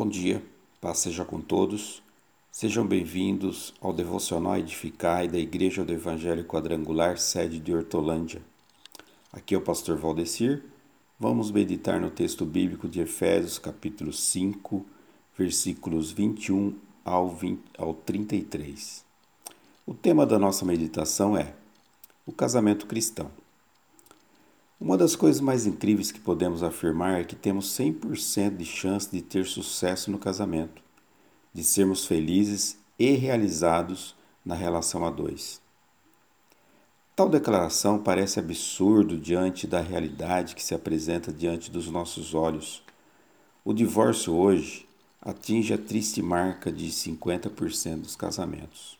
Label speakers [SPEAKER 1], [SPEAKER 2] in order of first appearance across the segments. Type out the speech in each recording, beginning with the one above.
[SPEAKER 1] Bom dia, paz seja com todos. Sejam bem-vindos ao Devocional Edificai da Igreja do Evangelho Quadrangular, sede de Hortolândia. Aqui é o pastor Valdecir. Vamos meditar no texto bíblico de Efésios, capítulo 5, versículos 21 ao, 20, ao 33. O tema da nossa meditação é o casamento cristão. Uma das coisas mais incríveis que podemos afirmar é que temos 100% de chance de ter sucesso no casamento, de sermos felizes e realizados na relação a dois. Tal declaração parece absurdo diante da realidade que se apresenta diante dos nossos olhos. O divórcio hoje atinge a triste marca de 50% dos casamentos.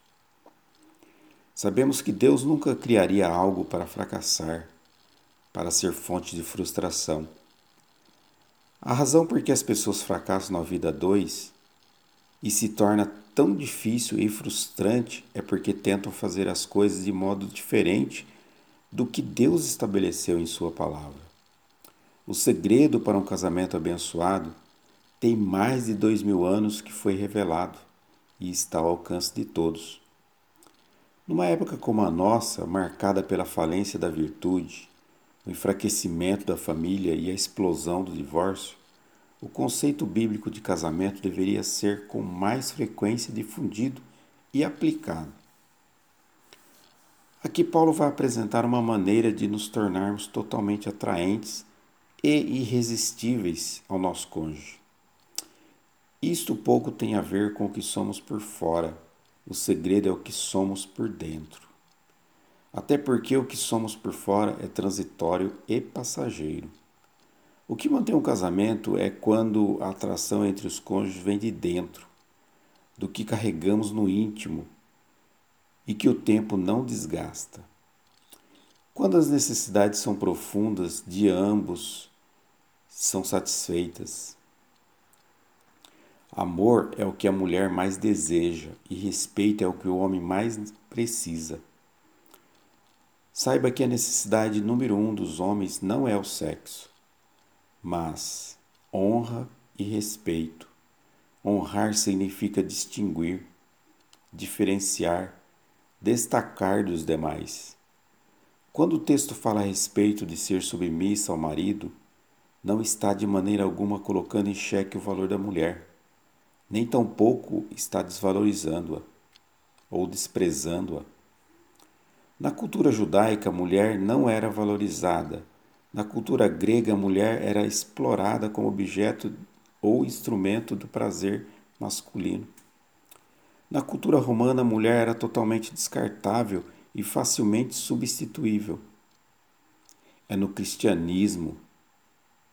[SPEAKER 1] Sabemos que Deus nunca criaria algo para fracassar para ser fonte de frustração. A razão por que as pessoas fracassam na vida dois e se torna tão difícil e frustrante é porque tentam fazer as coisas de modo diferente do que Deus estabeleceu em Sua palavra. O segredo para um casamento abençoado tem mais de dois mil anos que foi revelado e está ao alcance de todos. Numa época como a nossa, marcada pela falência da virtude, o enfraquecimento da família e a explosão do divórcio, o conceito bíblico de casamento deveria ser com mais frequência difundido e aplicado. Aqui, Paulo vai apresentar uma maneira de nos tornarmos totalmente atraentes e irresistíveis ao nosso cônjuge. Isto pouco tem a ver com o que somos por fora, o segredo é o que somos por dentro até porque o que somos por fora é transitório e passageiro. O que mantém um casamento é quando a atração entre os cônjuges vem de dentro, do que carregamos no íntimo e que o tempo não desgasta. Quando as necessidades são profundas de ambos são satisfeitas. Amor é o que a mulher mais deseja e respeito é o que o homem mais precisa. Saiba que a necessidade número um dos homens não é o sexo, mas honra e respeito. Honrar significa distinguir, diferenciar, destacar dos demais. Quando o texto fala a respeito de ser submissa ao marido, não está de maneira alguma colocando em xeque o valor da mulher, nem tampouco está desvalorizando-a ou desprezando-a. Na cultura judaica, a mulher não era valorizada. Na cultura grega, a mulher era explorada como objeto ou instrumento do prazer masculino. Na cultura romana, a mulher era totalmente descartável e facilmente substituível. É no cristianismo,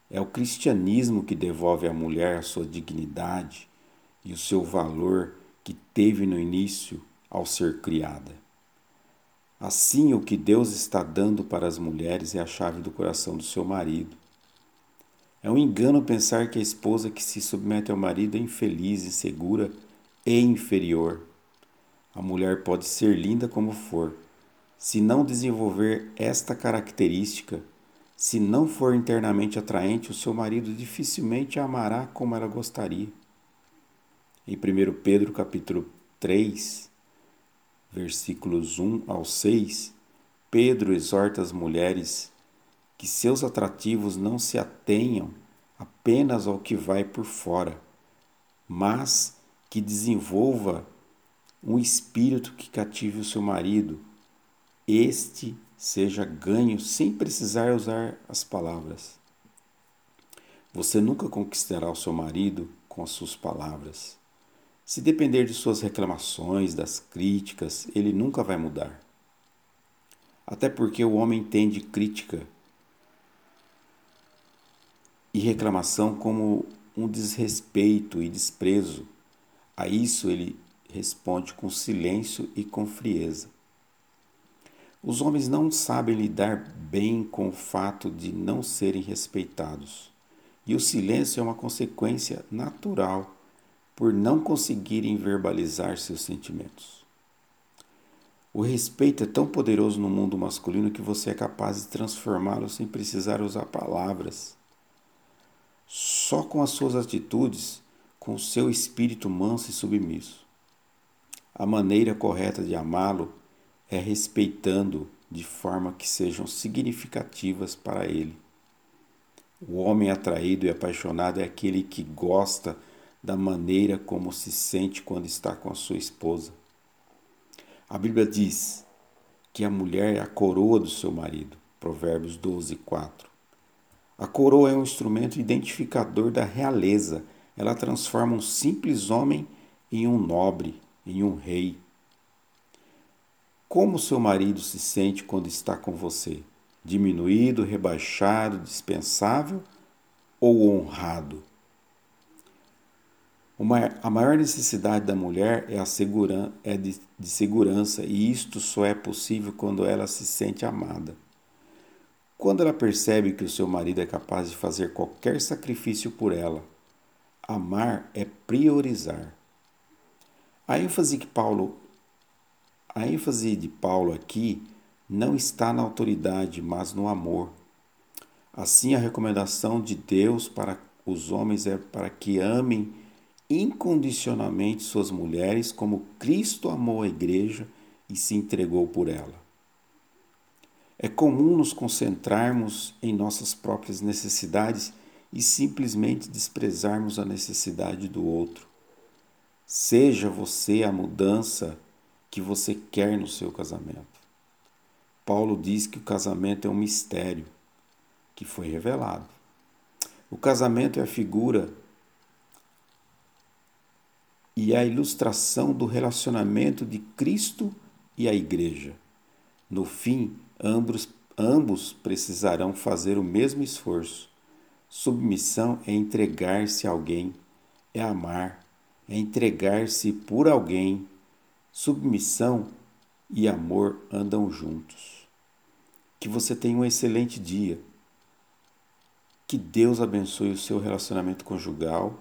[SPEAKER 1] é o cristianismo que devolve à mulher a sua dignidade e o seu valor que teve no início ao ser criada. Assim, o que Deus está dando para as mulheres é a chave do coração do seu marido. É um engano pensar que a esposa que se submete ao marido é infeliz, insegura e inferior. A mulher pode ser linda como for. Se não desenvolver esta característica, se não for internamente atraente, o seu marido dificilmente a amará como ela gostaria. Em 1 Pedro capítulo 3, versículos 1 ao 6, Pedro exorta as mulheres que seus atrativos não se atenham apenas ao que vai por fora, mas que desenvolva um espírito que cative o seu marido. Este seja ganho sem precisar usar as palavras. Você nunca conquistará o seu marido com as suas palavras. Se depender de suas reclamações, das críticas, ele nunca vai mudar. Até porque o homem entende crítica e reclamação como um desrespeito e desprezo. A isso ele responde com silêncio e com frieza. Os homens não sabem lidar bem com o fato de não serem respeitados, e o silêncio é uma consequência natural por não conseguirem verbalizar seus sentimentos. O respeito é tão poderoso no mundo masculino que você é capaz de transformá-lo sem precisar usar palavras. Só com as suas atitudes, com seu espírito manso e submisso. A maneira correta de amá-lo é respeitando de forma que sejam significativas para ele. O homem atraído e apaixonado é aquele que gosta da maneira como se sente quando está com a sua esposa. A Bíblia diz que a mulher é a coroa do seu marido. Provérbios 12, 4. A coroa é um instrumento identificador da realeza. Ela transforma um simples homem em um nobre, em um rei. Como seu marido se sente quando está com você? Diminuído, rebaixado, dispensável ou honrado? Uma, a maior necessidade da mulher é, a seguran, é de, de segurança, e isto só é possível quando ela se sente amada. Quando ela percebe que o seu marido é capaz de fazer qualquer sacrifício por ela, amar é priorizar. A ênfase que Paulo a ênfase de Paulo aqui não está na autoridade, mas no amor. Assim, a recomendação de Deus para os homens é para que amem incondicionalmente suas mulheres como Cristo amou a igreja e se entregou por ela. É comum nos concentrarmos em nossas próprias necessidades e simplesmente desprezarmos a necessidade do outro. Seja você a mudança que você quer no seu casamento. Paulo diz que o casamento é um mistério que foi revelado. O casamento é a figura e a ilustração do relacionamento de Cristo e a Igreja. No fim, ambos, ambos precisarão fazer o mesmo esforço. Submissão é entregar-se a alguém, é amar, é entregar-se por alguém. Submissão e amor andam juntos. Que você tenha um excelente dia. Que Deus abençoe o seu relacionamento conjugal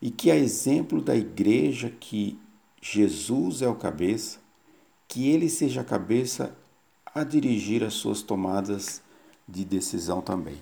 [SPEAKER 1] e que, a exemplo da igreja que Jesus é o cabeça, que ele seja a cabeça a dirigir as suas tomadas de decisão também.